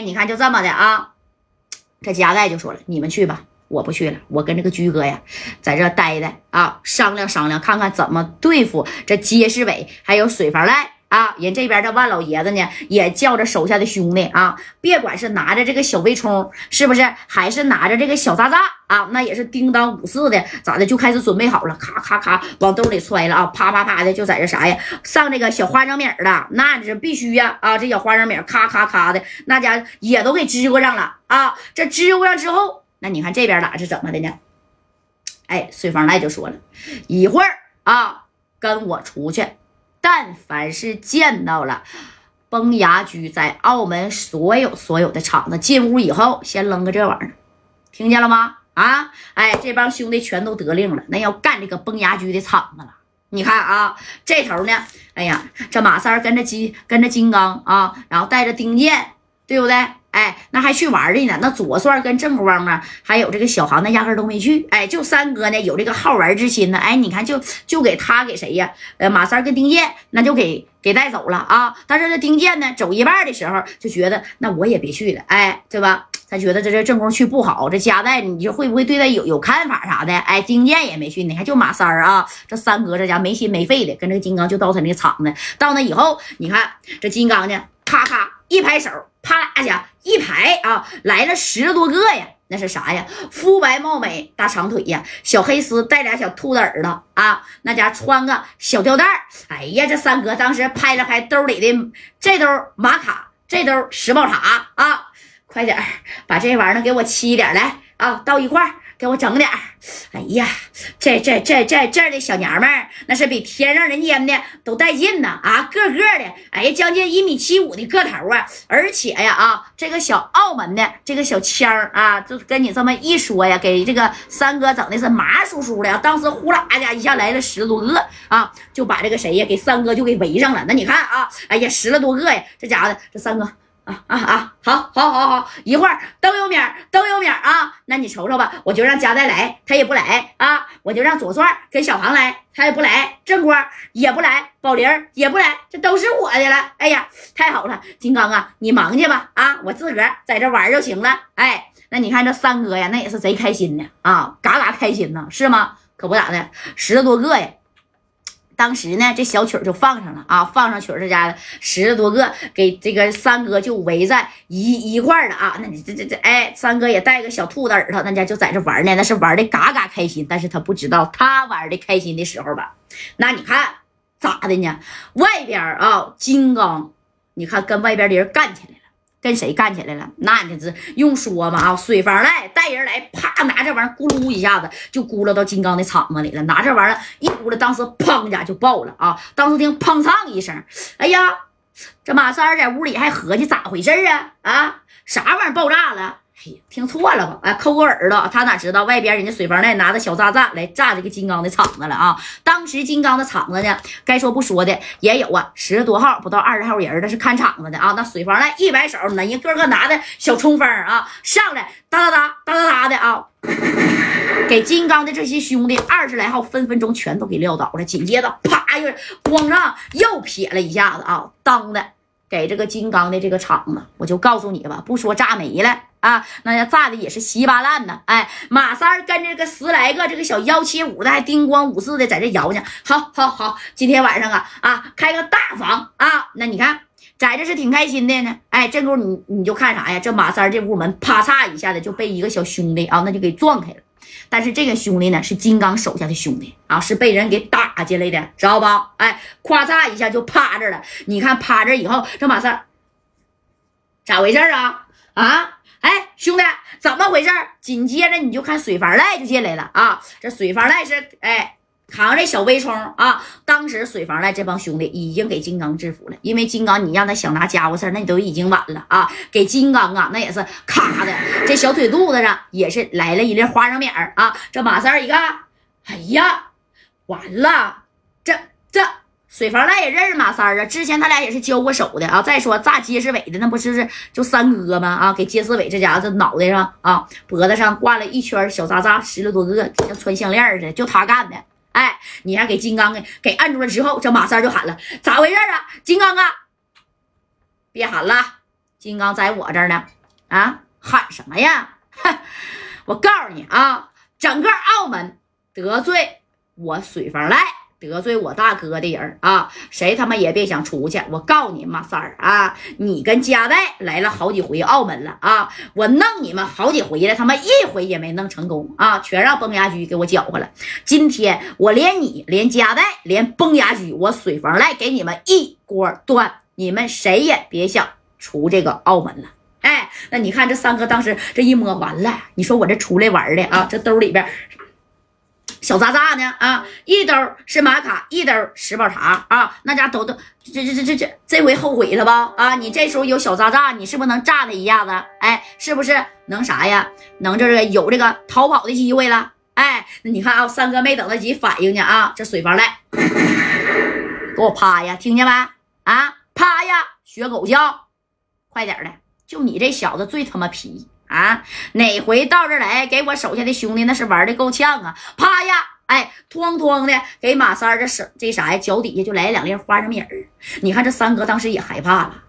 你看就这么的啊。这夹带就说了：“你们去吧，我不去了。我跟这个居哥呀，在这待待啊，商量商量，看看怎么对付这街市委还有水房赖。”啊，人这边这万老爷子呢，也叫着手下的兄弟啊，别管是拿着这个小微冲，是不是，还是拿着这个小渣渣啊，那也是叮当五四的，咋的，就开始准备好了，咔咔咔往兜里揣了啊，啪啪啪的就在这啥呀，上这个小花生米了，那是必须呀啊，这小花生米咔咔咔的，那家也都给支过上了啊，这支过上之后，那你看这边咋是怎么的呢？哎，水房赖就说了一会儿啊，跟我出去。但凡是见到了崩牙驹在澳门所有所有的厂子进屋以后，先扔个这玩意儿，听见了吗？啊，哎，这帮兄弟全都得令了，那要干这个崩牙驹的厂子了。你看啊，这头呢，哎呀，这马三跟着金跟着金刚啊，然后带着丁健，对不对？哎，那还去玩的呢？那左帅跟正光啊，还有这个小航，那压根都没去。哎，就三哥呢，有这个好玩之心呢。哎，你看，就就给他给谁呀？呃，马三跟丁健，那就给给带走了啊。但是这丁健呢，走一半的时候就觉得，那我也别去了，哎，对吧？他觉得这这正光去不好，这夹带你就会不会对他有有看法啥的？哎，丁健也没去，你看就马三啊，这三哥这家没心没肺的，跟这个金刚就到他那个厂子。到那以后，你看这金刚呢，咔咔一拍手。啪啦下一排啊，来了十多个呀！那是啥呀？肤白貌美，大长腿呀，小黑丝带俩小兔子耳朵啊，那家穿个小吊带哎呀，这三哥当时拍了拍兜里的这兜玛卡，这兜石宝茶啊，快点把这玩意儿给我沏点来啊，到一块儿。给我整点儿，哎呀，这这这这这的小娘们儿，那是比天上人间的都带劲呢啊，个个的，哎，将近一米七五的个头啊，而且呀啊，这个小澳门的这个小腔儿啊，就跟你这么一说呀，给这个三哥整的是麻酥酥的，当时呼啦家一下来了十多个啊，就把这个谁呀给三哥就给围上了。那你看啊，哎呀，十来多个呀，这家伙的这三哥。啊啊啊！好，好，好，好，一会儿都有名，都有名啊！那你瞅瞅吧，我就让佳代来，他也不来啊！我就让左帅跟小航来，他也不来，正光也不来，宝玲也不来，这都是我的了。哎呀，太好了！金刚啊，你忙去吧啊！我自个儿在这玩就行了。哎，那你看这三哥呀，那也是贼开心的啊，嘎嘎开心呢，是吗？可不咋的，十多个呀。当时呢，这小曲儿就放上了啊，放上曲儿这家十多个，给这个三哥就围在一一块儿了啊。那你这这这，哎，三哥也带个小兔子耳朵，那家就在这玩呢，那是玩的嘎嘎开心。但是他不知道，他玩的开心的时候吧，那你看咋的呢？外边啊，金刚，你看跟外边的人干起来。跟谁干起来了？那你这用说吗？啊，水房来带人来，啪，拿这玩意儿咕噜一下子就咕噜到金刚的场子里了。拿这玩意儿一咕噜，当时砰一下就爆了啊！当时听砰嚓一声，哎呀，这马三在屋里还合计咋回事啊？啊，啥玩意儿爆炸了？听错了吧？哎，抠个耳朵，他哪知道外边人家水房赖拿着小炸弹来炸这个金刚的厂子了啊！当时金刚的厂子呢，该说不说的也有啊，十多号不到二十号人，那是看厂子的啊。那水房赖一摆手，那人个个拿的小冲锋啊，上来哒哒哒哒哒哒的啊，给金刚的这些兄弟二十来号分分钟全都给撂倒了。紧接着啪又咣上又撇了一下子啊，当的给这个金刚的这个厂子，我就告诉你吧，不说炸没了。啊，那要炸的也是稀巴烂呢。哎，马三跟着个十来个这个小幺七五的，还叮咣五四的在这摇呢。好，好，好，今天晚上啊啊，开个大房啊。那你看，在这是挺开心的呢。哎，这会你你就看啥呀？这马三这屋门啪嚓一下子就被一个小兄弟啊，那就给撞开了。但是这个兄弟呢，是金刚手下的兄弟啊，是被人给打进来的，知道吧？哎，咵嚓一下就趴这了。你看趴这以后，这马三咋回事啊？啊？哎，兄弟，怎么回事？紧接着你就看水房赖就进来了啊！这水房赖是哎扛着小微冲啊。当时水房赖这帮兄弟已经给金刚制服了，因为金刚你让他想拿家伙事那你都已经晚了啊！给金刚啊，那也是咔的，这小腿肚子上也是来了一粒花生米儿啊！这马三一看，哎呀，完了，这这。水房赖也认识马三啊，之前他俩也是交过手的啊。再说炸街市伟的那不是是就三哥吗？啊，给街市伟这家伙这脑袋上啊脖子上挂了一圈小渣渣，十来多个，像穿项链似的，就他干的。哎，你还给金刚给给按住了之后，这马三就喊了：“咋回事啊？金刚啊，别喊了，金刚在我这儿呢，啊，喊什么呀？我告诉你啊，整个澳门得罪我水房赖。得罪我大哥的人啊，谁他妈也别想出去！我告诉你马三儿啊，你跟加代来了好几回澳门了啊，我弄你们好几回了，他妈一回也没弄成功啊，全让崩牙驹给我搅和了。今天我连你连加代连崩牙驹，我水房来给你们一锅端，你们谁也别想出这个澳门了。哎，那你看这三哥当时这一摸完了，你说我这出来玩的啊，这兜里边。小渣渣呢？啊，一兜是玛卡，一兜十宝茶啊，那家都都这这这这这这回后悔了吧？啊，你这时候有小渣渣，你是不是能炸他一下子？哎，是不是能啥呀？能这个有这个逃跑的机会了？哎，你看啊，三哥没等得及反应呢啊，这水房来，给我趴呀，听见没？啊，趴呀，学狗叫，快点的，就你这小子最他妈皮。啊，哪回到这来给我手下的兄弟那是玩的够呛啊！啪呀，哎，哐哐的给马三这手这啥呀，脚底下就来两粒花生米儿。你看这三哥当时也害怕了